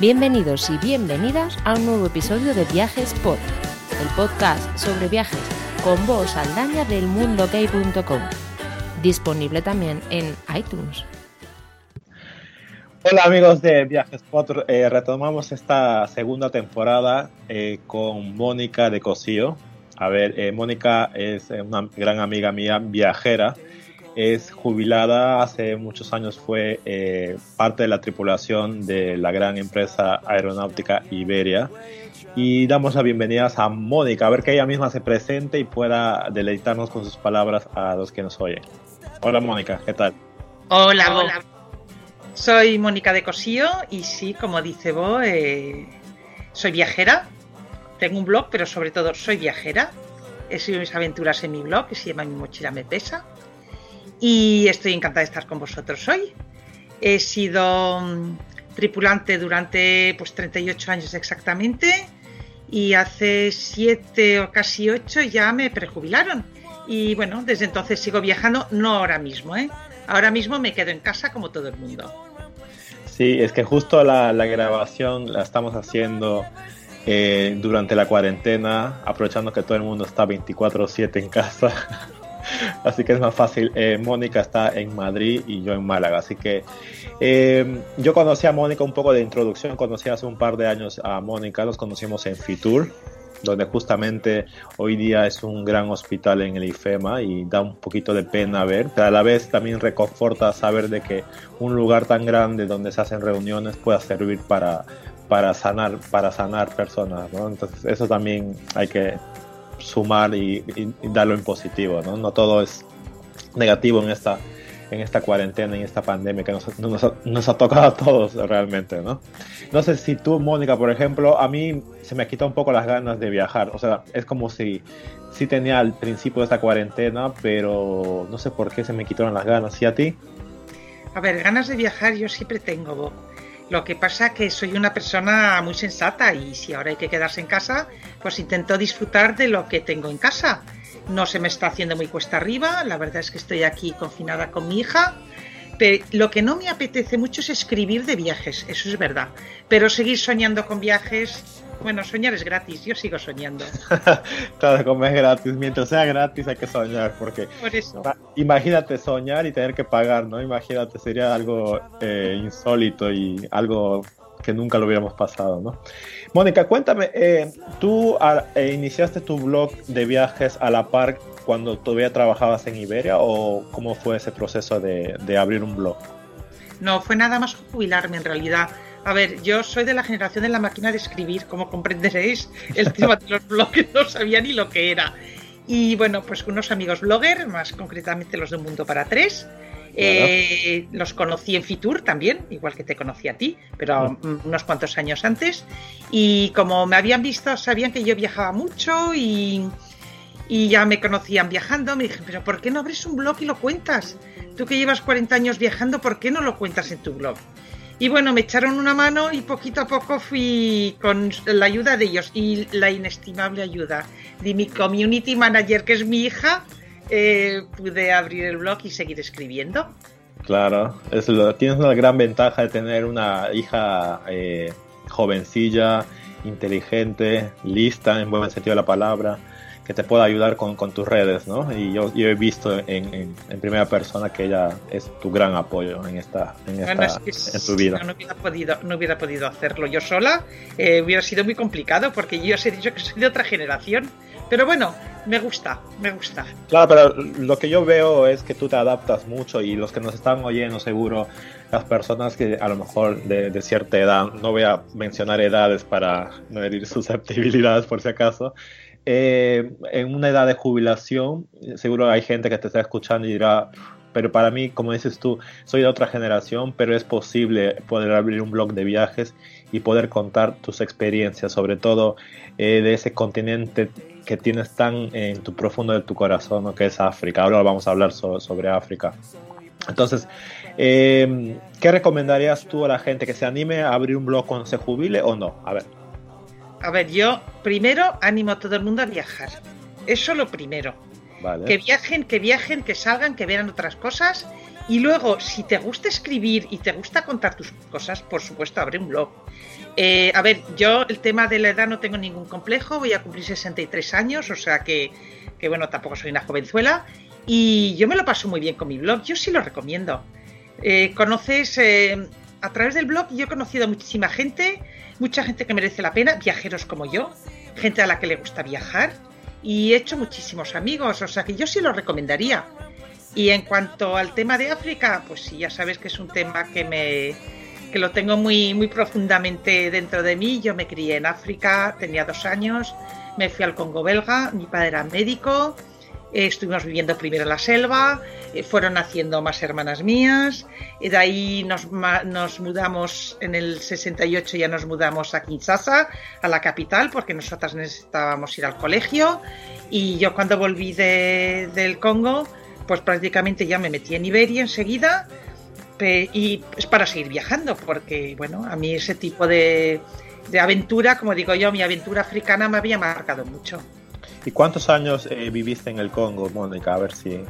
Bienvenidos y bienvenidas a un nuevo episodio de Viajes Pod, el podcast sobre viajes con voz aldaña del mundogay.com, disponible también en iTunes. Hola amigos de Viajes Pod, eh, retomamos esta segunda temporada eh, con Mónica de Cosío. A ver, eh, Mónica es una gran amiga mía, viajera, es jubilada, hace muchos años fue eh, parte de la tripulación de la gran empresa aeronáutica Iberia. Y damos la bienvenida a Mónica, a ver que ella misma se presente y pueda deleitarnos con sus palabras a los que nos oyen. Hola Mónica, ¿qué tal? Hola, hola. Soy Mónica de Cosío y sí, como dice vos, eh, soy viajera. Tengo un blog, pero sobre todo soy viajera. He sido mis aventuras en mi blog, que se llama Mi mochila me pesa y estoy encantada de estar con vosotros hoy. He sido mm, tripulante durante pues 38 años exactamente y hace 7 o casi 8 ya me prejubilaron. Y bueno, desde entonces sigo viajando, no ahora mismo, ¿eh? Ahora mismo me quedo en casa como todo el mundo. Sí, es que justo la, grabación la estamos haciendo eh, durante la cuarentena, aprovechando que todo el mundo está 24/7 en casa. así que es más fácil. Eh, Mónica está en Madrid y yo en Málaga, así que eh, yo conocí a Mónica un poco de introducción, conocí hace un par de años a Mónica, nos conocimos en Fitur, donde justamente hoy día es un gran hospital en el IFEMA y da un poquito de pena ver, pero a la vez también reconforta saber de que un lugar tan grande donde se hacen reuniones pueda servir para, para sanar para sanar personas, ¿no? Entonces eso también hay que sumar y, darlo en positivo, ¿no? No todo es negativo en esta, en esta cuarentena, en esta pandemia que nos, nos, ha tocado a todos realmente, ¿no? No sé si tú, Mónica, por ejemplo, a mí se me quitado un poco las ganas de viajar, o sea, es como si sí tenía al principio de esta cuarentena, pero no sé por qué se me quitaron las ganas, ¿y a ti? A ver, ganas de viajar yo siempre tengo, lo que pasa que soy una persona muy sensata y si ahora hay que quedarse en casa, pues intento disfrutar de lo que tengo en casa. No se me está haciendo muy cuesta arriba, la verdad es que estoy aquí confinada con mi hija. Pero lo que no me apetece mucho es escribir de viajes, eso es verdad. Pero seguir soñando con viajes, bueno, soñar es gratis, yo sigo soñando. claro, como es gratis, mientras sea gratis hay que soñar, porque Por eso. imagínate soñar y tener que pagar, ¿no? Imagínate, sería algo eh, insólito y algo que nunca lo hubiéramos pasado, ¿no? Mónica, cuéntame, eh, ¿tú eh, iniciaste tu blog de viajes a la par cuando todavía trabajabas en Iberia o cómo fue ese proceso de, de abrir un blog? No, fue nada más jubilarme en realidad. A ver, yo soy de la generación de la máquina de escribir, como comprenderéis, el tema de los blogs no sabía ni lo que era. Y bueno, pues unos amigos bloggers, más concretamente los de Mundo para Tres, eh, los conocí en Fitur también, igual que te conocí a ti, pero unos cuantos años antes. Y como me habían visto, sabían que yo viajaba mucho y, y ya me conocían viajando. Me dijeron, pero ¿por qué no abres un blog y lo cuentas? Tú que llevas 40 años viajando, ¿por qué no lo cuentas en tu blog? Y bueno, me echaron una mano y poquito a poco fui con la ayuda de ellos y la inestimable ayuda de mi community manager, que es mi hija, eh, pude abrir el blog y seguir escribiendo. Claro, es tienes una gran ventaja de tener una hija eh, jovencilla, inteligente, lista en buen sentido de la palabra que te pueda ayudar con, con tus redes, ¿no? Y yo, yo he visto en, en, primera persona que ella es tu gran apoyo en esta, en, esta, en tu vida. No, hubiera podido, no hubiera podido hacerlo yo sola, eh, hubiera sido muy complicado porque yo os he dicho que soy de otra generación. Pero bueno, me gusta, me gusta. Claro, pero lo que yo veo es que tú te adaptas mucho y los que nos están oyendo seguro, las personas que a lo mejor de, de cierta edad, no voy a mencionar edades para no herir susceptibilidades por si acaso, eh, en una edad de jubilación, seguro hay gente que te está escuchando y dirá, pero para mí, como dices tú, soy de otra generación, pero es posible poder abrir un blog de viajes y poder contar tus experiencias, sobre todo eh, de ese continente que tienes tan en tu profundo de tu corazón, que es África. Ahora vamos a hablar sobre África. Entonces, eh, ¿qué recomendarías tú a la gente que se anime a abrir un blog cuando se jubile o no? A ver. A ver, yo primero animo a todo el mundo a viajar. Eso lo primero. Que viajen, que viajen, que salgan, que vean otras cosas Y luego, si te gusta escribir y te gusta contar tus cosas, por supuesto, abre un blog. Eh, a ver, yo el tema de la edad no tengo ningún complejo, voy a cumplir 63 años, o sea que, que bueno, tampoco soy una jovenzuela. Y yo me lo paso muy bien con mi blog, yo sí lo recomiendo. Eh, conoces, eh, a través del blog yo he conocido a muchísima gente, mucha gente que merece la pena, viajeros como yo, gente a la que le gusta viajar y he hecho muchísimos amigos, o sea que yo sí lo recomendaría. Y en cuanto al tema de África, pues sí, ya sabes que es un tema que me que lo tengo muy muy profundamente dentro de mí. Yo me crié en África, tenía dos años, me fui al Congo belga, mi padre era médico, eh, estuvimos viviendo primero en la selva, eh, fueron naciendo más hermanas mías, y de ahí nos, nos, mudamos en el 68, ya nos mudamos a Kinshasa, a la capital, porque nosotras necesitábamos ir al colegio, y yo cuando volví de, del Congo, pues prácticamente ya me metí en Iberia enseguida, y es para seguir viajando, porque bueno, a mí ese tipo de, de aventura, como digo yo, mi aventura africana me había marcado mucho. ¿Y cuántos años eh, viviste en el Congo, Mónica? A ver si...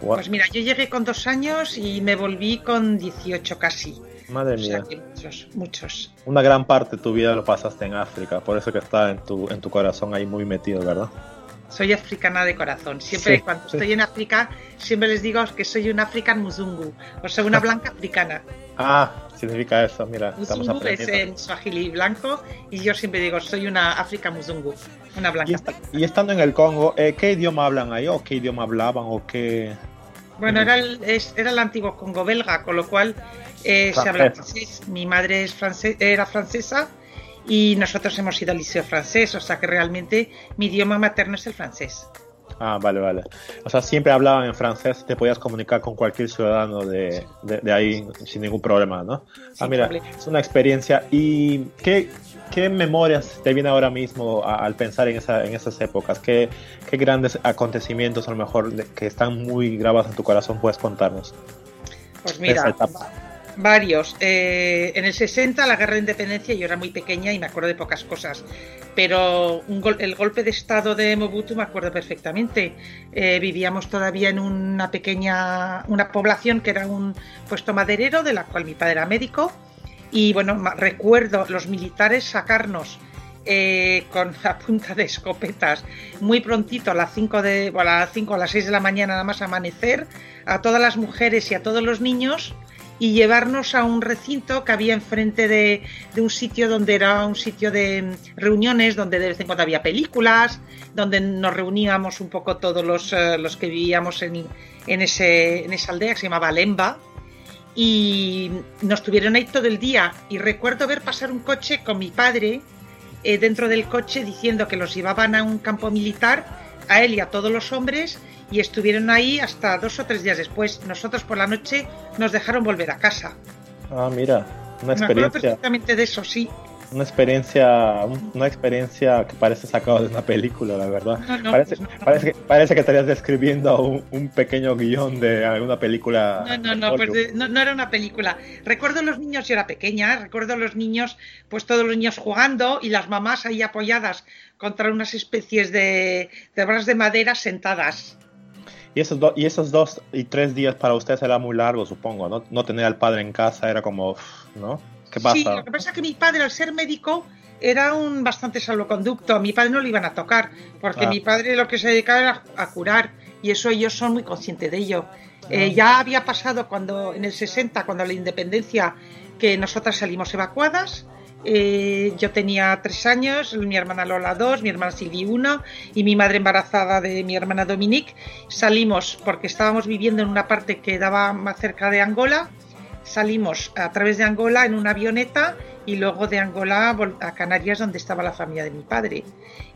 Pues mira, yo llegué con dos años y me volví con 18 casi. Madre mía. muchos, muchos. Una gran parte de tu vida lo pasaste en África, por eso que está en tu, en tu corazón ahí muy metido, ¿verdad? Soy africana de corazón. Siempre cuando estoy en África, siempre les digo que soy un African Muzungu, o sea, una blanca africana. Ah, significa eso, mira. Muzungu es en Swahili blanco y yo siempre digo, soy una África Muzungu, una blanca. Y, estando en el Congo, eh, ¿qué idioma hablan ahí o qué idioma hablaban o qué...? Bueno, era el, era el antiguo Congo belga, con lo cual eh, se habla francés. Mi madre es era francesa y nosotros hemos ido al liceo francés, o sea que realmente mi idioma materno es el francés. Ah, vale, vale. O sea, siempre hablaban en francés, te podías comunicar con cualquier ciudadano de, de, ahí sin ningún problema, ¿no? ah, mira, es una experiencia. ¿Y qué, qué memorias te vienen ahora mismo al pensar en, esa, en esas épocas? ¿Qué, ¿Qué grandes acontecimientos a lo mejor que están muy grabados en tu corazón puedes contarnos? Pues mira, Varios. Eh, en el 60, la guerra de independencia, yo era muy pequeña y me acuerdo de pocas cosas, pero el golpe de estado de Mobutu me acuerdo perfectamente. Eh, vivíamos todavía en una pequeña, una población que era un puesto maderero, de la cual mi padre era médico, y bueno, recuerdo los militares sacarnos eh, con la punta de escopetas muy prontito a las 5 de a las 5 a las 6 de la mañana nada más amanecer a todas las mujeres y a todos los niños y llevarnos a un recinto que había enfrente de, un sitio donde era un sitio de reuniones, donde de vez en cuando había películas, donde nos reuníamos un poco todos los, eh, los que vivíamos en, en, ese, en esa aldea que se llamaba Lemba. Y nos tuvieron ahí todo el día. Y recuerdo ver pasar un coche con mi padre eh, dentro del coche diciendo que los llevaban a un campo militar, a él y a todos los hombres, y estuvieron ahí hasta dos o tres días después. Nosotros por la noche nos dejaron volver a casa. Ah, mira, una experiencia. Me acuerdo perfectamente de eso, sí. Una experiencia, una experiencia que parece sacado de una película, la verdad. parece, pues parece, que, parece que estarías describiendo un, pequeño guion de alguna película. No, no, no, pues no, no, era una película. Recuerdo los niños, yo era pequeña, recuerdo los niños, pues todos los niños jugando y las mamás ahí apoyadas contra unas especies de, de barras de madera sentadas. Y esos, y esos dos y tres días para ustedes era muy largo, supongo, ¿no? No tener al padre en casa era como, ¿no? ¿Qué pasa? Sí, lo que pasa es que mi padre, al ser médico, era un bastante salvoconducto. A mi padre no le iban a tocar, porque ah. mi padre lo que se dedicaba era a curar, y eso ellos son muy conscientes de ello. Eh, ah. ya había pasado cuando en el 60, cuando la independencia, que nosotras salimos evacuadas, eh, yo tenía tres años, mi hermana Lola dos, mi hermana Silvi uno y mi madre embarazada de mi hermana Dominique. Salimos porque estábamos viviendo en una parte que daba más cerca de Angola. Salimos a través de Angola en una avioneta y luego de Angola a Canarias donde estaba la familia de mi padre.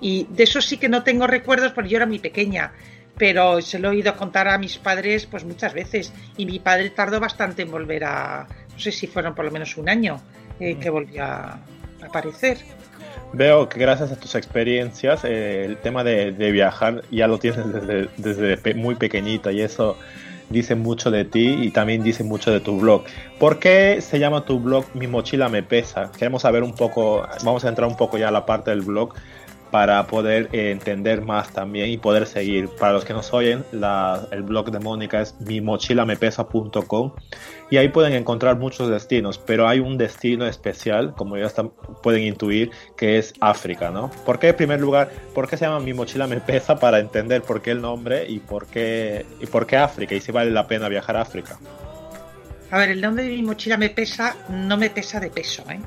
Y de eso sí que no tengo recuerdos porque yo era muy pequeña, pero se lo he oído contar a mis padres pues muchas veces y mi padre tardó bastante en volver a, no sé si fueron por lo menos un año eh, que volvió a aparecer. Veo que gracias a tus experiencias eh, el tema de, viajar ya lo tienes desde, desde muy pequeñita y eso dice mucho de ti y también dice mucho de tu blog. ¿Por qué se llama tu blog Mi mochila me pesa? Queremos saber un poco, vamos a entrar un poco ya a la parte del blog. Para poder eh, entender más también y poder seguir. Para los que nos oyen, el blog de Mónica es mimochilamepesa.com y ahí pueden encontrar muchos destinos, pero hay un destino especial, como ya pueden intuir, que es África, ¿no? ¿Por qué en primer lugar, por qué se llama Mi Mochila Me Pesa para entender por qué el nombre y por qué, y por qué África y si vale la pena viajar a África? A ver, el nombre de Mi Mochila Me Pesa no me pesa de peso, ¿eh?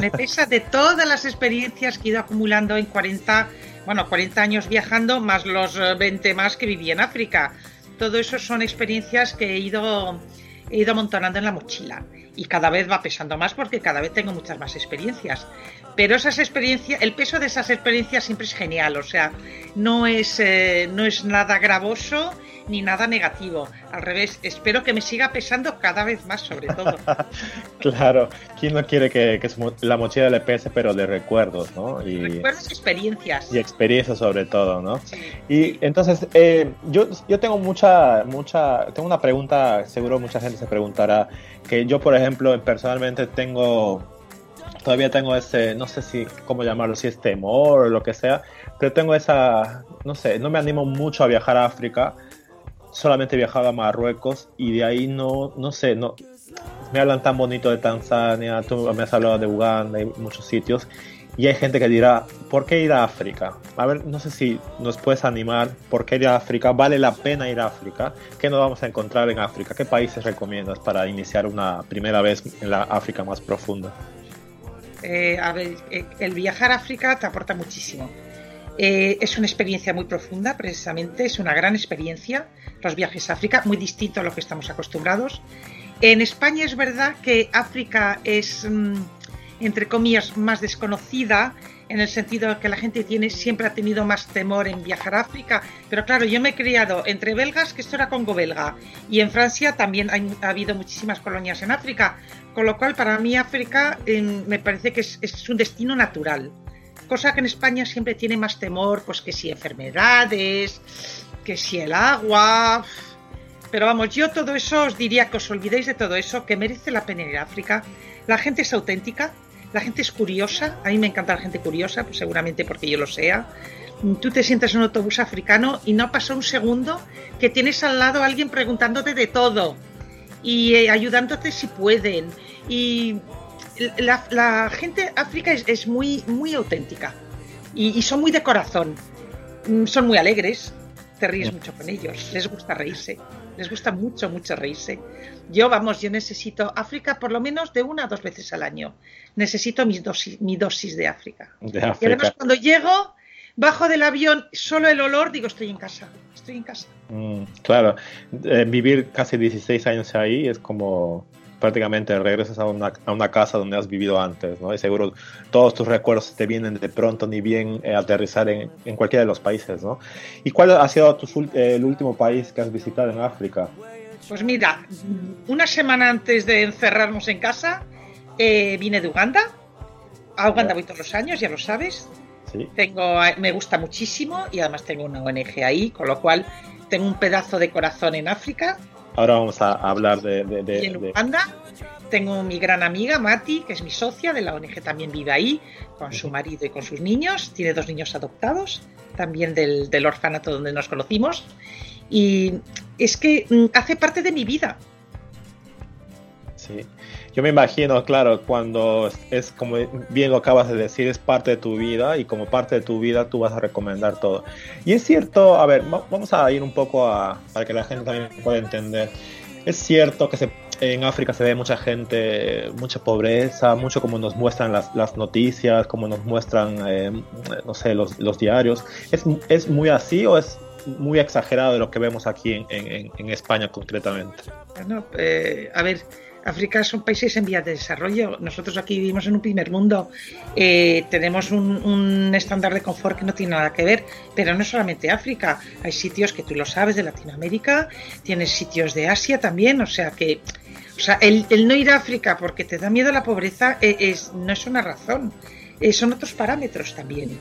Me pesa de todas las experiencias que he ido acumulando en 40, bueno, 40 años viajando, más los 20 eh, más que viví en África. Todo eso son experiencias que he ido, he ido amontonando en la mochila. Y cada vez va pesando más porque cada vez tengo muchas más experiencias. Pero esas experiencias, el peso de esas experiencias siempre es genial. O sea, no es, eh, no es nada gravoso ni nada negativo. Al revés, espero que me siga pesando cada vez más, sobre todo. claro, ¿quién no quiere que, la mochila le pese, pero de recuerdos, ¿no? Y, recuerdos y experiencias. Y experiencias sobre todo, ¿no? Y entonces, eh, yo, yo tengo mucha, mucha, tengo una pregunta, seguro mucha gente se preguntará, que yo, por ejemplo, personalmente tengo todavía tengo ese, no sé si, cómo llamarlo, si es temor o lo que sea, pero tengo esa, no sé, no me animo mucho a viajar a África solamente he viajado a Marruecos y de ahí no, no sé, no, me hablan tan bonito de Tanzania, tú me has hablado de Uganda y muchos sitios, y hay gente que dirá, ¿por qué ir a África? A ver, no sé si nos puedes animar, ¿por qué ir a África? ¿Vale la pena ir a África? ¿Qué nos vamos a encontrar en África? ¿Qué países recomiendas para iniciar una primera vez en la África más profunda? Eh, a ver, eh, el viajar a África te aporta muchísimo. Eh, es una experiencia muy profunda, precisamente, es una gran experiencia, los viajes a África, muy distinto a lo que estamos acostumbrados. En España es verdad que África es, mm, entre comillas, más desconocida, en el sentido de que la gente tiene, siempre ha tenido más temor en viajar a África, pero claro, yo me he criado entre belgas, que esto era Congo belga, y en Francia también ha habido muchísimas colonias en África, con lo cual para mí África me parece que es un destino natural cosa que en España siempre tiene más temor, pues que si enfermedades, que si el agua. Pero vamos, yo todo eso os diría que os olvidéis de todo eso, que merece la pena ir a África. La gente es auténtica, la gente es curiosa, a mí me encanta la gente curiosa, pues seguramente porque yo lo sea. Tú te sientas en un autobús africano y no pasa un segundo que tienes al lado a alguien preguntándote de todo y eh, ayudándote si pueden. Y la, gente África es, muy, muy auténtica y, son muy de corazón. Mm, son muy alegres, te ríes mucho con ellos, les gusta reírse, les gusta mucho, mucho reírse. Yo, vamos, yo necesito África por lo menos de una o dos veces al año. Necesito mi dosis, mi dosis de África. Y además cuando llego, bajo del avión, solo el olor, digo, estoy en casa, estoy en casa. Mm, claro, eh, vivir casi 16 años ahí es como prácticamente regresas a una, a una, casa donde has vivido antes, ¿no? Y seguro todos tus recuerdos te vienen de pronto, ni bien eh, aterrizar en, en, cualquiera de los países, ¿no? ¿Y cuál ha sido eh, el último país que has visitado en África? Pues mira, una semana antes de encerrarnos en casa, eh, vine de Uganda. A Uganda voy todos los años, ya lo sabes. ¿Sí? Tengo, me gusta muchísimo y además tengo una ONG ahí, con lo cual tengo un pedazo de corazón en África Ahora vamos a hablar de... en Uganda tengo mi gran amiga Mati, que es mi socia de la ONG, también vive ahí con su marido y con sus niños. Tiene dos niños adoptados, también del, del orfanato donde nos conocimos. Y es que mm, hace parte de mi vida. Sí. Yo me imagino, claro, cuando es como bien lo acabas de decir, es parte de tu vida y como parte de tu vida tú vas a recomendar todo. Y es cierto, a ver, vamos a ir un poco a, para que la gente también pueda entender. Es cierto que en África se ve mucha gente, mucha pobreza, mucho como nos muestran las, las noticias, como nos muestran, eh, no sé, los, los diarios. ¿Es, ¿Es, muy así o es muy exagerado de lo que vemos aquí en, en, en España concretamente? Bueno, eh, a ver, África son países en vías de desarrollo. Nosotros aquí vivimos en un primer mundo. Eh, tenemos un, estándar de confort que no tiene nada que ver, pero no solamente África. Hay sitios que tú lo sabes de Latinoamérica, tienes sitios de Asia también. O sea que, o sea, el, no ir a África porque te da miedo la pobreza eh, es, no es una razón. Eh, son otros parámetros también.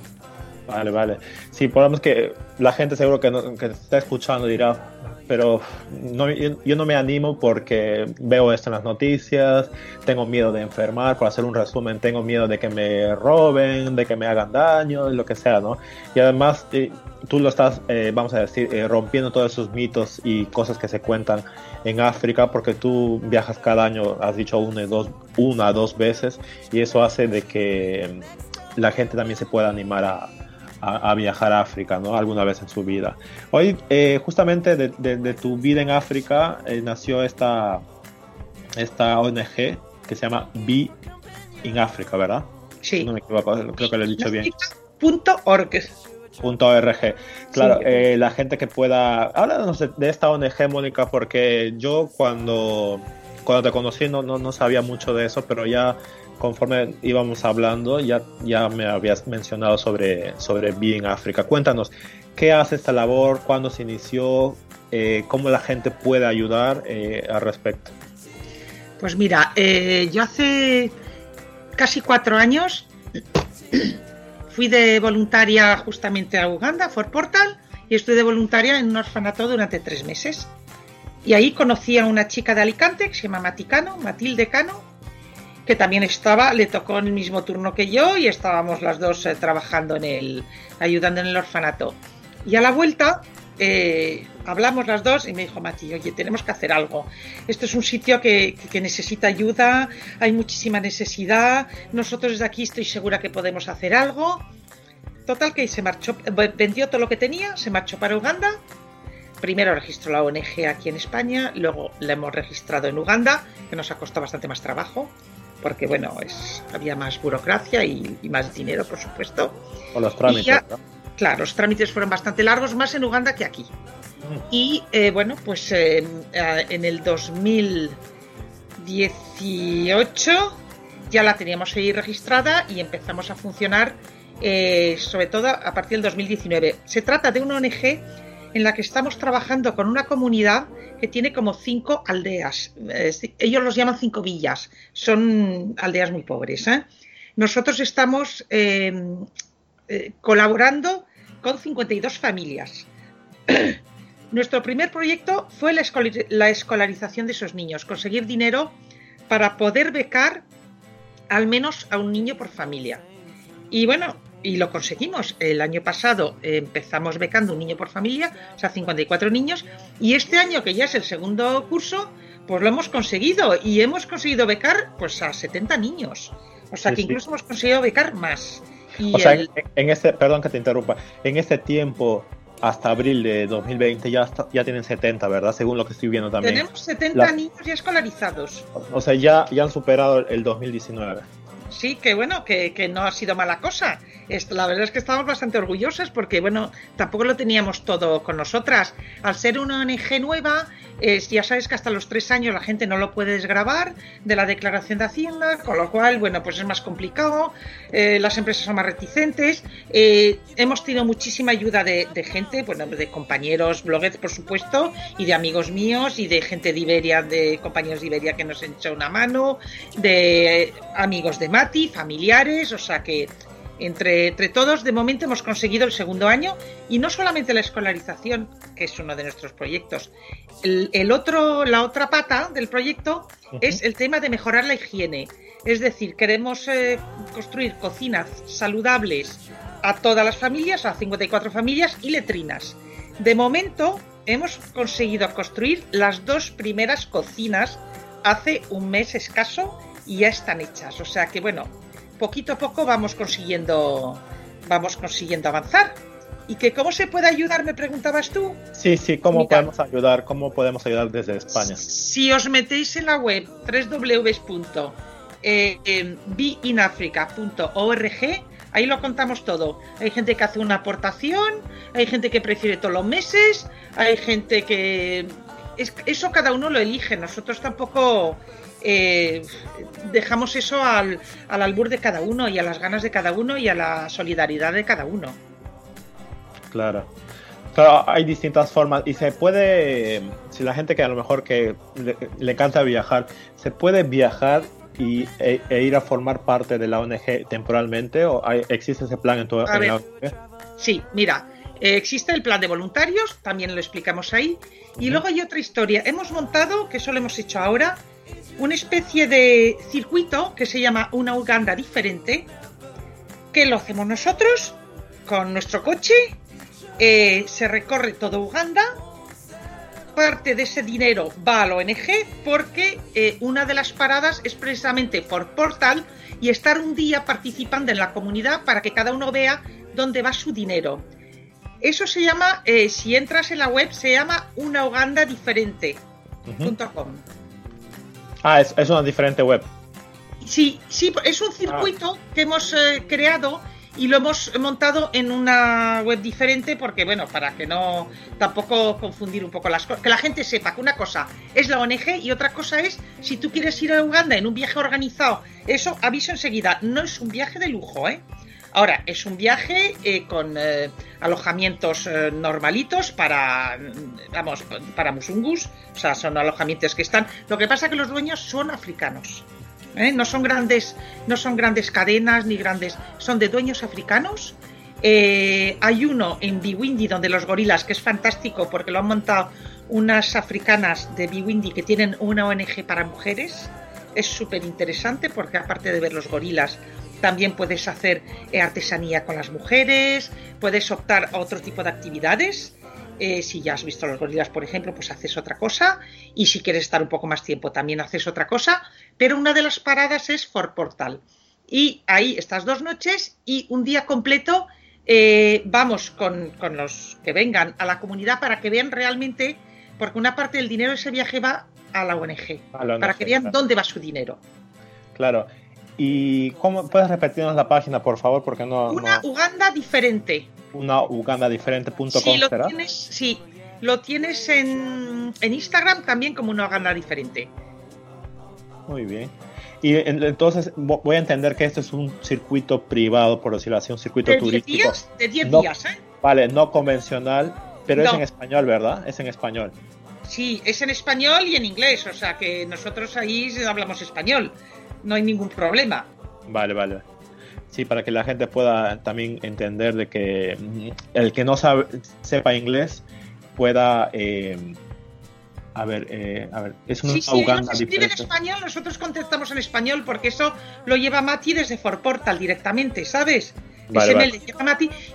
Vale, vale. Sí, podemos que la gente seguro que, no, que está escuchando dirá, pero yo, no me animo porque veo esto en las noticias, tengo miedo de enfermar, por hacer un resumen, tengo miedo de que me roben, de que me hagan daño, lo que sea, ¿no? Y además eh, tú lo estás, eh, vamos a decir, eh, rompiendo todos esos mitos y cosas que se cuentan en África porque tú viajas cada año, has dicho una, dos, una, dos veces y eso hace de que la gente también se pueda animar a, a, viajar a África, ¿no? Alguna vez en su vida. Hoy, eh, justamente de, tu vida en África, eh, nació esta, esta ONG que se llama Be in Africa, ¿verdad? Sí. No me equivoco, creo que lo he dicho bien. Punto .org. Punto .org. Claro, eh, la gente que pueda... Háblanos de, de esta ONG, Mónica, porque yo cuando, cuando te conocí no, no, no sabía mucho de eso, pero ya conforme íbamos hablando, ya, ya me habías mencionado sobre, sobre Being África. Cuéntanos, ¿qué hace esta labor? ¿Cuándo se inició? Eh, ¿Cómo la gente puede ayudar eh, al respecto? Pues mira, eh, yo hace casi cuatro años fui de voluntaria justamente a Uganda, For Portal, y estuve de voluntaria en un orfanato durante tres meses. Y ahí conocí a una chica de Alicante que se llama Maticano, Matilde Cano, que también estaba, le tocó en el mismo turno que yo y estábamos las dos eh, trabajando en el, ayudando en el orfanato. Y a la vuelta eh, hablamos las dos y me dijo Mati, oye, tenemos que hacer algo. Esto es un sitio que, necesita ayuda, hay muchísima necesidad, nosotros desde aquí estoy segura que podemos hacer algo. Total que se marchó, vendió todo lo que tenía, se marchó para Uganda. Primero registró la ONG aquí en España, luego la hemos registrado en Uganda, que nos ha costado bastante más trabajo porque bueno, es, había más burocracia y, más dinero, por supuesto. O los trámites. Claro, los trámites fueron bastante largos, más en Uganda que aquí. Mm. Y eh, bueno, pues eh, en el 2018 ya la teníamos ahí registrada y empezamos a funcionar eh, sobre todo a partir del 2019. Se trata de una ONG en la que estamos trabajando con una comunidad que tiene como cinco aldeas. ellos los llaman cinco villas. Son aldeas muy pobres. ¿eh? Nosotros estamos em, eh, colaborando con 52 familias. Nuestro primer proyecto fue la escolarización de esos niños, conseguir dinero para poder becar al menos a un niño por familia. Y bueno, y lo conseguimos. El año pasado empezamos becando un niño por familia, o sea, 54 niños, y este año, que ya es el segundo curso, pues lo hemos conseguido y hemos conseguido becar pues a 70 niños. O sea, que incluso hemos conseguido becar más. o sea, en, este, perdón que te interrumpa, en este tiempo hasta abril de 2020 ya, ya tienen 70, ¿verdad? Según lo que estoy viendo también. Tenemos 70 niños ya escolarizados. O sea, ya, ya han superado el 2019 sí, que bueno, que, que, no ha sido mala cosa. La verdad es que estamos bastante orgullosos porque, bueno, tampoco lo teníamos todo con nosotras. Al ser una ONG nueva, ya sabes que hasta los tres años la gente no lo puede desgrabar de la declaración de Hacienda, con lo cual, bueno, pues es más complicado, eh, las empresas son más reticentes. Eh, hemos tenido muchísima ayuda de, gente, bueno, de compañeros, bloggers, por supuesto, y de amigos míos, y de gente de Iberia, de compañeros de Iberia que nos han echado una mano, de amigos de Mati, familiares, o sea que entre, entre, todos, de momento hemos conseguido el segundo año y no solamente la escolarización, que es uno de nuestros proyectos. El, otro, la otra pata del proyecto es el tema de mejorar la higiene. Es decir, queremos eh, construir cocinas saludables a todas las familias, a 54 familias y letrinas. De momento hemos conseguido construir las dos primeras cocinas hace un mes escaso y ya están hechas. O sea que bueno, poquito a poco vamos consiguiendo, vamos consiguiendo avanzar. ¿Y que cómo se puede ayudar, me preguntabas tú? Sí, sí, ¿cómo podemos ayudar? ¿Cómo podemos ayudar desde España? Si os metéis en la web www.beinafrica.org, ahí lo contamos todo. Hay gente que hace una aportación, hay gente que prefiere todos los meses, hay gente que... eso cada uno lo elige, nosotros tampoco eh, dejamos eso al, al albur de cada uno y a las ganas de cada uno y a la solidaridad de cada uno. Claro. Claro, hay distintas formas y se puede, si la gente que a lo mejor que le, encanta viajar, se puede viajar y, e, e ir a formar parte de la ONG temporalmente o existe ese plan en, toda la ONG? Sí, mira, eh, existe el plan de voluntarios, también lo explicamos ahí. Y luego hay otra historia. Hemos montado, que eso lo hemos hecho ahora, una especie de circuito que se llama Una Uganda Diferente, que lo hacemos nosotros con nuestro coche. Eh, se recorre todo Uganda. Parte de ese dinero va a la ONG porque eh, una de las paradas es precisamente por portal y estar un día participando en la comunidad para que cada uno vea dónde va su dinero. Eso se llama, eh, si entras en la web, se llama una Uganda diferente.com. Ah, es, una diferente web. Sí, sí, es un circuito ah. que hemos eh, creado y lo hemos montado en una web diferente porque, bueno, para que no tampoco confundir un poco las cosas, que la gente sepa que una cosa es la ONG y otra cosa es si tú quieres ir a Uganda en un viaje organizado, eso aviso enseguida, no es un viaje de lujo, ¿eh? Ahora, es un viaje eh, con eh, alojamientos eh, normalitos para, vamos, para musungus, o sea, son alojamientos que están. Lo que pasa es que los dueños son africanos, no son grandes, no son grandes cadenas ni grandes, son de dueños africanos. hay uno en Biwindi donde los gorilas, que es fantástico porque lo han montado unas africanas de Biwindi que tienen una ONG para mujeres. Es súper interesante porque aparte de ver los gorilas, también puedes hacer eh, artesanía con las mujeres, puedes optar a otro tipo de actividades. Eh, si ya has visto los gorilas, por ejemplo, pues haces otra cosa. Y si quieres estar un poco más tiempo, también haces otra cosa. Pero una de las paradas es For Portal. Y ahí estas dos noches y un día completo eh, vamos con, con, los que vengan a la comunidad para que vean realmente, porque una parte del dinero de ese viaje va a la ONG, para que vean dónde va su dinero. Claro, ¿Y cómo puedes repetirnos la página, por favor? Porque no. Una Uganda diferente. Una Uganda diferente.com, sí, lo Tienes, sí, lo tienes en, en Instagram también como una Uganda diferente. Muy bien. Y entonces voy a entender que este es un circuito privado, por decirlo así, un circuito turístico. Días, de 10 días, ¿eh? Vale, no convencional, pero es en español, ¿verdad? Es en español. Sí, es en español y en inglés, o sea que nosotros ahí hablamos español no hay ningún problema. Vale, vale. Sí, para que la gente pueda también entender de que mm, el que no sabe, sepa inglés pueda... Eh, a ver, eh, a ver, es una sí, sí, Uganda escribe en español, nosotros contestamos en español porque eso lo lleva Mati desde Portal directamente, ¿sabes? Vale, vale.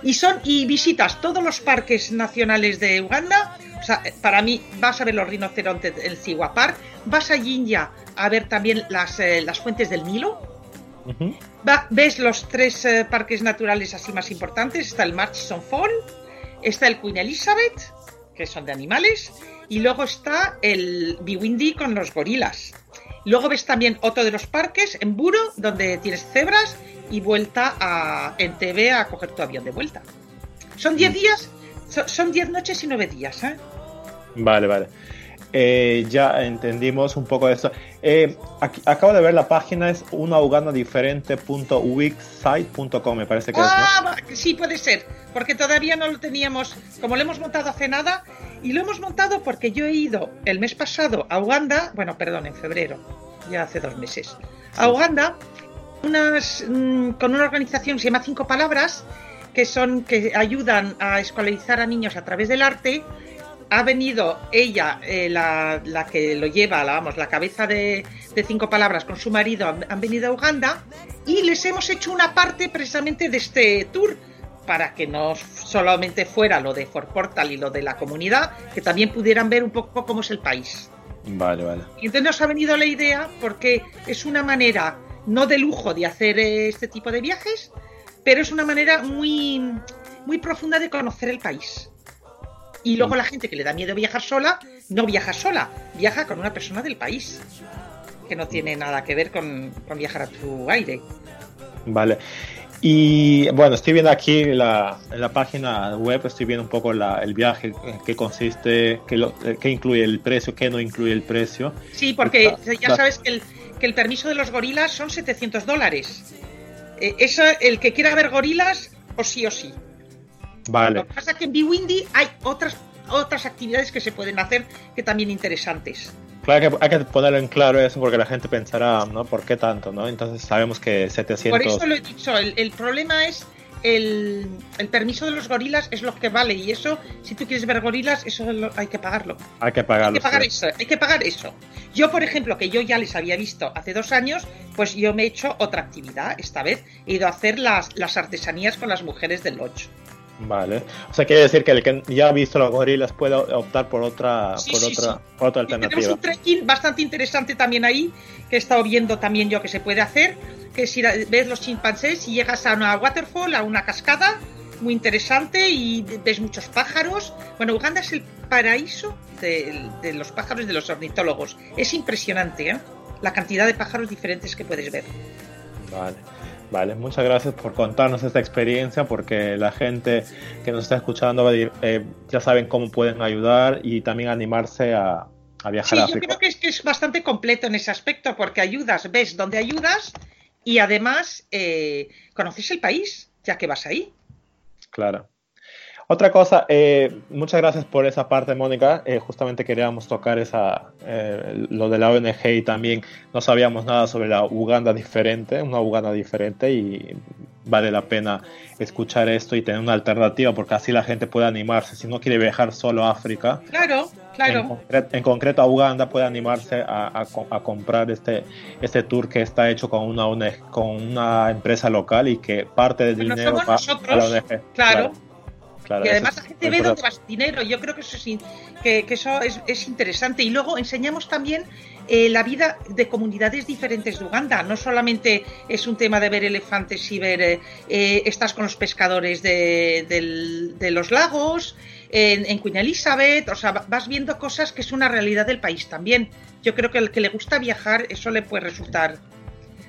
y son y visitas todos los parques nacionales de Uganda. O sea, para mí vas a ver los rinocerontes del Siwa Park, vas a Jinja a ver también las, eh, las fuentes del Nilo. ves los tres eh, parques naturales así más importantes. Está el Murchison Fall, está el Queen Elizabeth, que son de animales, y luego está el Biwindi con los gorilas. Luego ves también otro de los parques en Buro, donde tienes cebras y vuelta a TV a coger tu avión de vuelta. Son 10 mm. días, son 10 noches y 9 días. ¿eh? Vale, vale. Eh, ya entendimos un poco de eso. Eh, acabo de ver la página, es unahugandadiferente.wixsite.com, me parece que ah, es. Sí, puede ser, porque todavía no lo teníamos, como lo hemos montado hace nada, y lo hemos montado porque yo he ido el mes pasado a Uganda, bueno, perdón, en febrero, ya hace dos meses, a Uganda unas, mm, con una organización que se llama Cinco Palabras, que son que ayudan a escolarizar a niños a través del arte ha venido ella, eh, la, que lo lleva, la, vamos, la cabeza de, cinco palabras con su marido, han, venido a Uganda y les hemos hecho una parte precisamente de este tour para que no solamente fuera lo de For Portal y lo de la comunidad, que también pudieran ver un poco cómo es el país. Vale, vale. Y entonces nos ha venido la idea porque es una manera no de lujo de hacer este tipo de viajes, pero es una manera muy, muy profunda de conocer el país. Y luego la gente que le da miedo viajar sola, no viaja sola, viaja con una persona del país, que no tiene nada que ver con, viajar a tu aire. Vale. Y bueno, estoy viendo aquí la, en la página web, estoy viendo un poco el viaje, qué consiste, qué, incluye el precio, qué no incluye el precio. Sí, porque ya sabes que el, que el permiso de los gorilas son 700 dólares. Eh, eso, el que quiera ver gorilas, o sí o sí. Vale. Lo que pasa es que en Biwindi hay otras, otras actividades que se pueden hacer que también interesantes. Claro que hay que ponerlo en claro eso porque la gente pensará, ¿no? ¿Por qué tanto, no? Entonces sabemos que 700... Por eso lo he dicho, el, el problema es el, el, permiso de los gorilas es lo que vale y eso, si tú quieres ver gorilas, eso lo, hay que pagarlo. Hay que pagarlo. Hay que pagar eso, hay que pagar eso. Yo, por ejemplo, que yo ya les había visto hace dos años, pues yo me he hecho otra actividad. Esta vez he ido a hacer las, las artesanías con las mujeres del Lodge. Vale. O sea, quiere decir que el que ya ha visto los gorilas puede optar por otra, Sí, por sí, otra, sí. por otra Y tenemos alternativa. un trekking bastante interesante también ahí, que he estado viendo también yo que se puede hacer, que a, ves los chimpancés y llegas a una waterfall, a una cascada, muy interesante, y ves muchos pájaros. Bueno, Uganda es el paraíso de, de los pájaros y de los ornitólogos. Es impresionante, ¿eh? La cantidad de pájaros diferentes que puedes ver. Vale. Vale, muchas gracias por contarnos esta experiencia, porque la gente que nos está escuchando va a eh, ya saben cómo pueden ayudar y también animarse a, a viajar Sí, a yo África. creo que es, que es bastante completo en ese aspecto, porque ayudas, ves dónde ayudas y además eh, conoces el país, ya que vas ahí. Claro. Otra cosa, eh, muchas gracias por esa parte, Mónica. Eh, justamente queríamos tocar esa, eh, lo de la ONG y también no sabíamos nada sobre la Uganda diferente, una Uganda diferente y vale la pena escuchar esto y tener una alternativa porque así la gente puede animarse. Si no quiere viajar solo a África, Claro, en, claro. concre- en concreto a Uganda puede animarse a, a co- a comprar este, este tour que está hecho con una, ONG con una empresa local y que parte del dinero va a la ONG. claro. claro, y eso además la gente ve dónde va su dinero. Yo creo que eso es, in- que, que eso es, es interesante. Y luego enseñamos también eh, la vida de comunidades diferentes de Uganda. No solamente es un tema de ver elefantes y ver, eh, eh, estás con los pescadores de, del- de los lagos, en, en Queen Elizabeth, o sea, va- vas viendo cosas que es una realidad del país también. Yo creo que al que le gusta viajar, eso le puede resultar.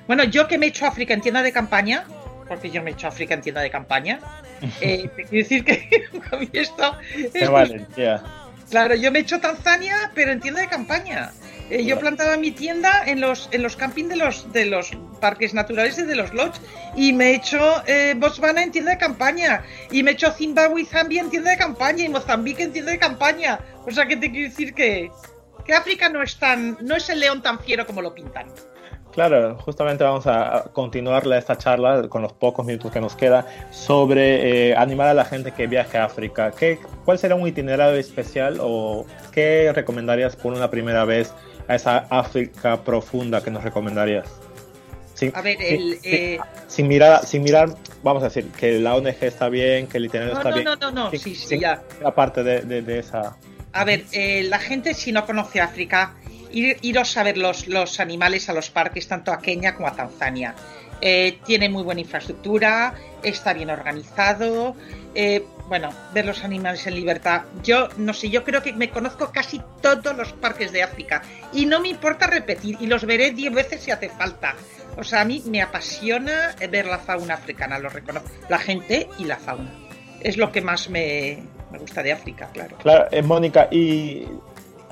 Bueno, yo que me he hecho África en tienda de campaña, porque yo me he hecho África en tienda de campaña, eh, te quiero decir que a mí esto Qué valentía. Claro, yo me he hecho Tanzania, pero en tienda de campaña. Eh, yo plantaba mi tienda en los en los camping de los de los parques naturales y de los lodge y me he hecho eh, Botswana en tienda de campaña y me he hecho Zimbabue y Zambia en tienda de campaña y Mozambique en tienda de campaña. O sea que te quiero decir que que África no es tan no es el león tan fiero como lo pintan. Claro, justamente vamos a continuar esta charla con los pocos minutos que nos queda sobre eh, animar a la gente que viaje a África. ¿Qué, ¿Cuál sería un itinerario especial o qué recomendarías por una primera vez a esa África profunda que nos recomendarías? Sin, A ver, el, sin- eh, sin mirar, sin mirar, vamos a decir, que la ONG está bien, que el itinerario no, está no, bien. no, no, no, sin- sí, sí, ya. Aparte de, de- de esa. A ver, eh, la gente si no conoce África, ir, iros a ver los, los animales a los parques, tanto a Kenia como a Tanzania. Eh, tiene muy buena infraestructura, está bien organizado. eh, bueno, ver los animales en libertad. Yo no sé, yo creo que me conozco casi todos los parques de África y no me importa repetir y los veré 10 veces si hace falta. O sea, a mí me apasiona ver la fauna africana, lo reconozco. La gente y la fauna. Es lo que más me, me gusta de África, claro. Claro, eh, Mónica, ¿y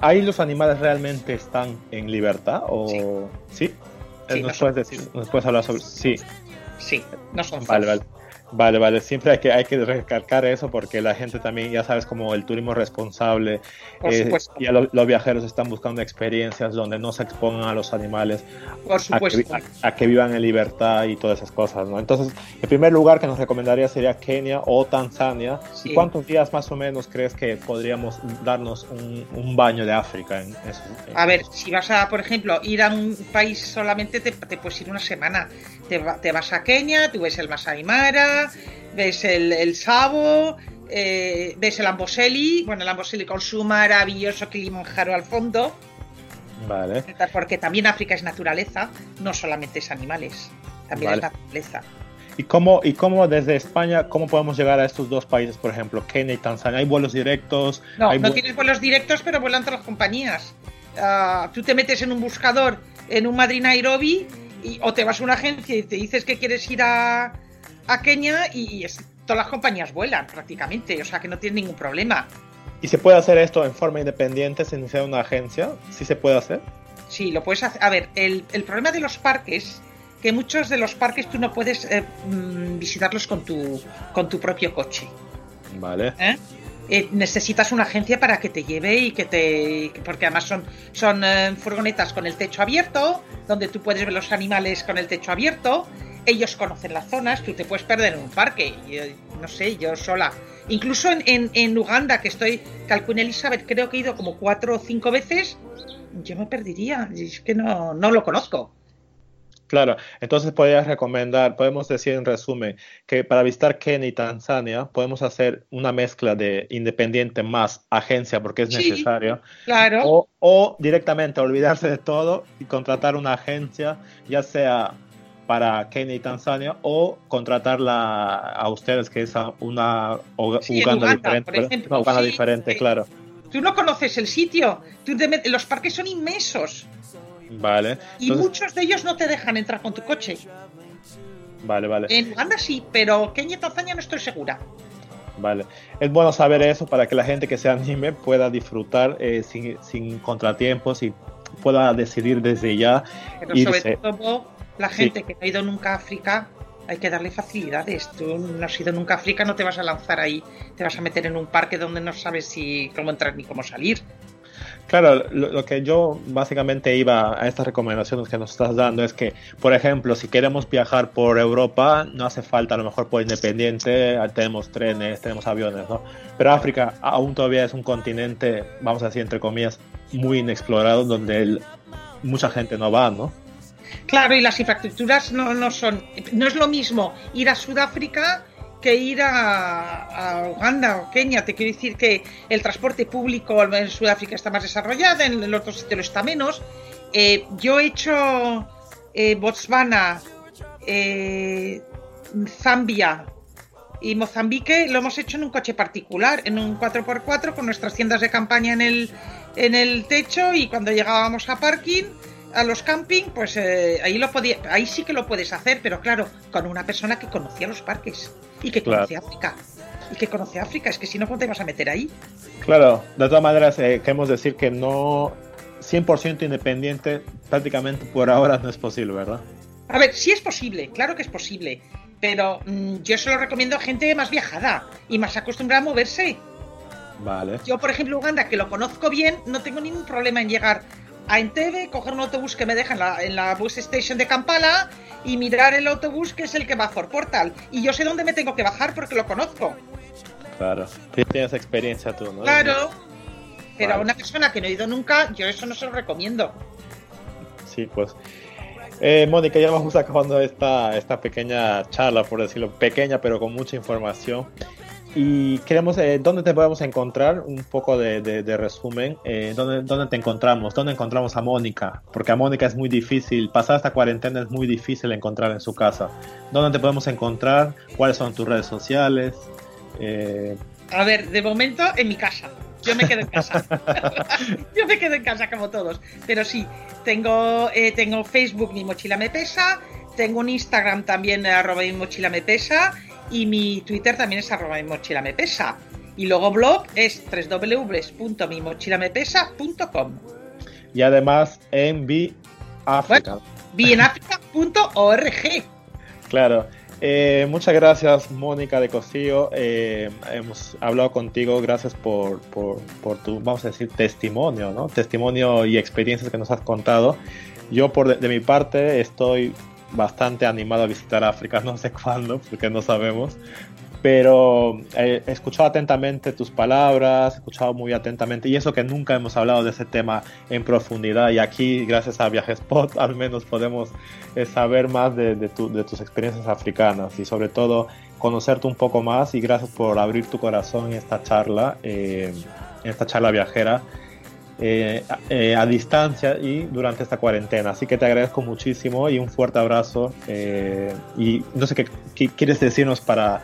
ahí los animales realmente están en libertad? ¿O sí? Eh, Sí, ¿Nos no puedes decir, nos puedes hablar sobre sí? Sí, no son Vale, vale. Vale, vale, siempre hay que, hay que recalcar eso porque la gente también, ya sabes, como el turismo responsable Por eh, supuesto. y a lo- los viajeros están buscando experiencias donde no se expongan a los animales, Por a que, supuesto. a- a que vivan en libertad y todas esas cosas, ¿no? Entonces, el primer lugar que nos recomendaría sería Kenia o Tanzania. Sí. ¿Y cuántos días más o menos crees que podríamos darnos un, un baño de África en eso? A ver, si vas a, por ejemplo, ir a un país solamente, te, te puedes ir una semana. Te, te vas a Kenia, tú ves el Masai Mara, ves el, el Sabo, eh, ves el Amboseli, bueno, el Amboseli con su maravilloso Kilimanjaro al fondo, Vale. porque también África es naturaleza, no solamente es animales, también Vale. es naturaleza. ¿Y cómo, ¿Y cómo desde España, cómo podemos llegar a estos dos países, por ejemplo, Kenia y Tanzania? ¿Hay vuelos directos? No, ¿Hay no tienes vuelos directos, pero vuelan todas las compañías. Ah, tú te metes en un buscador en un Madrid Nairobi y, o te vas a una agencia y te dices que quieres ir a, a Kenia y, y es- todas las compañías vuelan prácticamente, o sea que no tienes ningún problema. ¿Y se puede hacer esto en forma independiente sin iniciar una agencia? ¿Sí se puede hacer? Sí, lo puedes hacer. A ver, el, el problema de los parques, que muchos de los parques tú no puedes eh, mm, visitarlos con tu, con tu propio coche. Vale. ¿eh? eh, necesitas una agencia para que te lleve y que te. porque además son, son eh, furgonetas con el techo abierto, donde tú puedes ver los animales con el techo abierto. Ellos conocen las zonas, tú te puedes perder en un parque. no sé, yo sola. Incluso en, en, Uganda, que estoy, Calcún Elizabeth, creo que he ido como cuatro o cinco veces, yo me perdería. Es que no, no lo conozco. Claro, entonces podrías recomendar, podemos decir en resumen, que para visitar Kenia y Tanzania podemos hacer una mezcla de independiente más agencia porque es necesario. Claro. O, directamente olvidarse de todo y contratar una agencia, ya sea para Kenia y Tanzania o contratarla a ustedes, que es una Uganda, diferente. una Uganda diferente, claro. Tú no conoces el sitio, los parques son inmensos. Vale. Y muchos de ellos no te dejan entrar con tu coche. Vale, vale. En Uganda sí, pero Kenia y Tanzania no estoy segura. Vale. Es bueno saber eso para que la gente que se anime pueda disfrutar eh, sin, contratiempos y pueda decidir desde ya. Pero sobre todo la gente que no ha ido nunca a África, hay que darle facilidades. Tú no has ido nunca a África, no te vas a lanzar ahí, te vas a meter en un parque donde no sabes si cómo entrar ni cómo salir. Claro, lo, que yo básicamente iba a estas recomendaciones que nos estás dando es que, por ejemplo, si queremos viajar por Europa, no hace falta a lo mejor por independiente, tenemos trenes, tenemos aviones, ¿no? Pero África aún todavía es un continente, vamos a decir entre comillas, muy inexplorado, donde mucha gente no va, ¿no? Claro, y las infraestructuras no, no son, no es lo mismo ir a Sudáfrica que ir a, Uganda o Kenia. Te quiero decir que el transporte público en Sudáfrica está más desarrollado, en los otros sitios está menos. Eh, yo he hecho eh, Botswana, eh, Zambia y Mozambique, lo hemos hecho en un coche particular, en un 4x4 con nuestras tiendas de campaña en el, en el techo y cuando llegábamos a parking a los camping, pues ahí lo podía, ahí sí que lo puedes hacer, pero claro, con una persona que conocía los parques y que conoce África. Y que conoce África, es que si no, ¿cómo te vas a meter ahí? Claro, de todas maneras, eh, queremos decir que no 100% independiente prácticamente por ahora no es posible, ¿verdad? A ver, sí es posible, claro que es posible, pero mm, yo se lo recomiendo a gente más viajada y más acostumbrada a moverse. Vale. Yo, por ejemplo, Uganda, que lo conozco bien, no tengo ningún problema en llegar a Entebbe, coger un autobús que me deja en la, en la bus station de Kampala y mirar el autobús que es el que va por Portal. Y yo sé dónde me tengo que bajar porque lo conozco. Claro, tienes experiencia tú, ¿no? Claro. Pero a una persona que no ha ido nunca, yo eso no se lo recomiendo. Sí, pues. Eh, Mónica, ya vamos acabando esta, esta pequeña charla, por decirlo, pequeña pero con mucha información. Y queremos, eh, ¿dónde te podemos encontrar? Un poco de, resumen. Eh, ¿dónde, ¿dónde, te encontramos? ¿Dónde encontramos a Mónica? Porque a Mónica es muy difícil, pasar esta cuarentena es muy difícil encontrar en su casa. ¿Dónde te podemos encontrar? ¿Cuáles son tus redes sociales? Eh... A ver, de momento en mi casa. Yo me quedo en casa. Yo me quedo en casa como todos. Pero sí, tengo, eh, tengo Facebook, mi mochila me pesa. Tengo un Instagram también, arroba mi mochila me pesa y mi Twitter también es arroba mi mochila me pesa. Y luego blog es www.mimochilamepesa.com. Y además en Biafrica. bienafrica.org. Claro. Eh, muchas gracias, Mónica de Cosío. Eh, hemos hablado contigo. Gracias por, por, tu, vamos a decir, testimonio, ¿no? Testimonio y experiencias que nos has contado. Yo, por de mi parte, estoy bastante animado a visitar África, no sé cuándo, porque no sabemos. Pero he escuchado atentamente tus palabras, he escuchado muy atentamente, y eso que nunca hemos hablado de ese tema en profundidad. Y aquí, gracias a Viajespot, al menos podemos eh, saber más de, de, tus experiencias africanas y, sobre todo, conocerte un poco más. Y gracias por abrir tu corazón en esta charla, eh, en esta charla viajera eh, eh, a distancia y durante esta cuarentena. Así que te agradezco muchísimo y un fuerte abrazo. Eh, y no sé qué, quieres decirnos para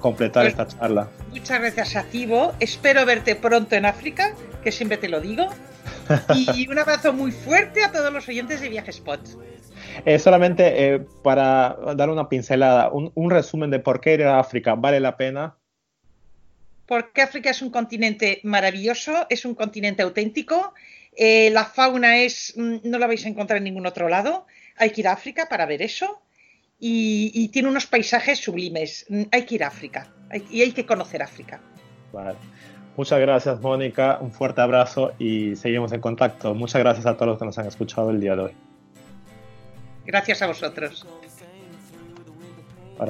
completar pues esta charla. Muchas gracias a. Espero verte pronto en África, que siempre te lo digo. Y un abrazo muy fuerte a todos los oyentes de Viajespot. Eh, solamente para dar una pincelada, un, un, resumen de por qué ir a África vale la pena porque África es un continente maravilloso, es un continente auténtico. Eh, la fauna es, mm, no la vais a encontrar en ningún otro lado. Hay que ir a África para ver eso. Y, tiene unos paisajes sublimes. Mm, hay que ir a África y hay que conocer África. Vale. Muchas gracias, Mónica. Un fuerte abrazo y seguimos en contacto. Muchas gracias a todos los que nos han escuchado el día de hoy. Gracias a vosotros.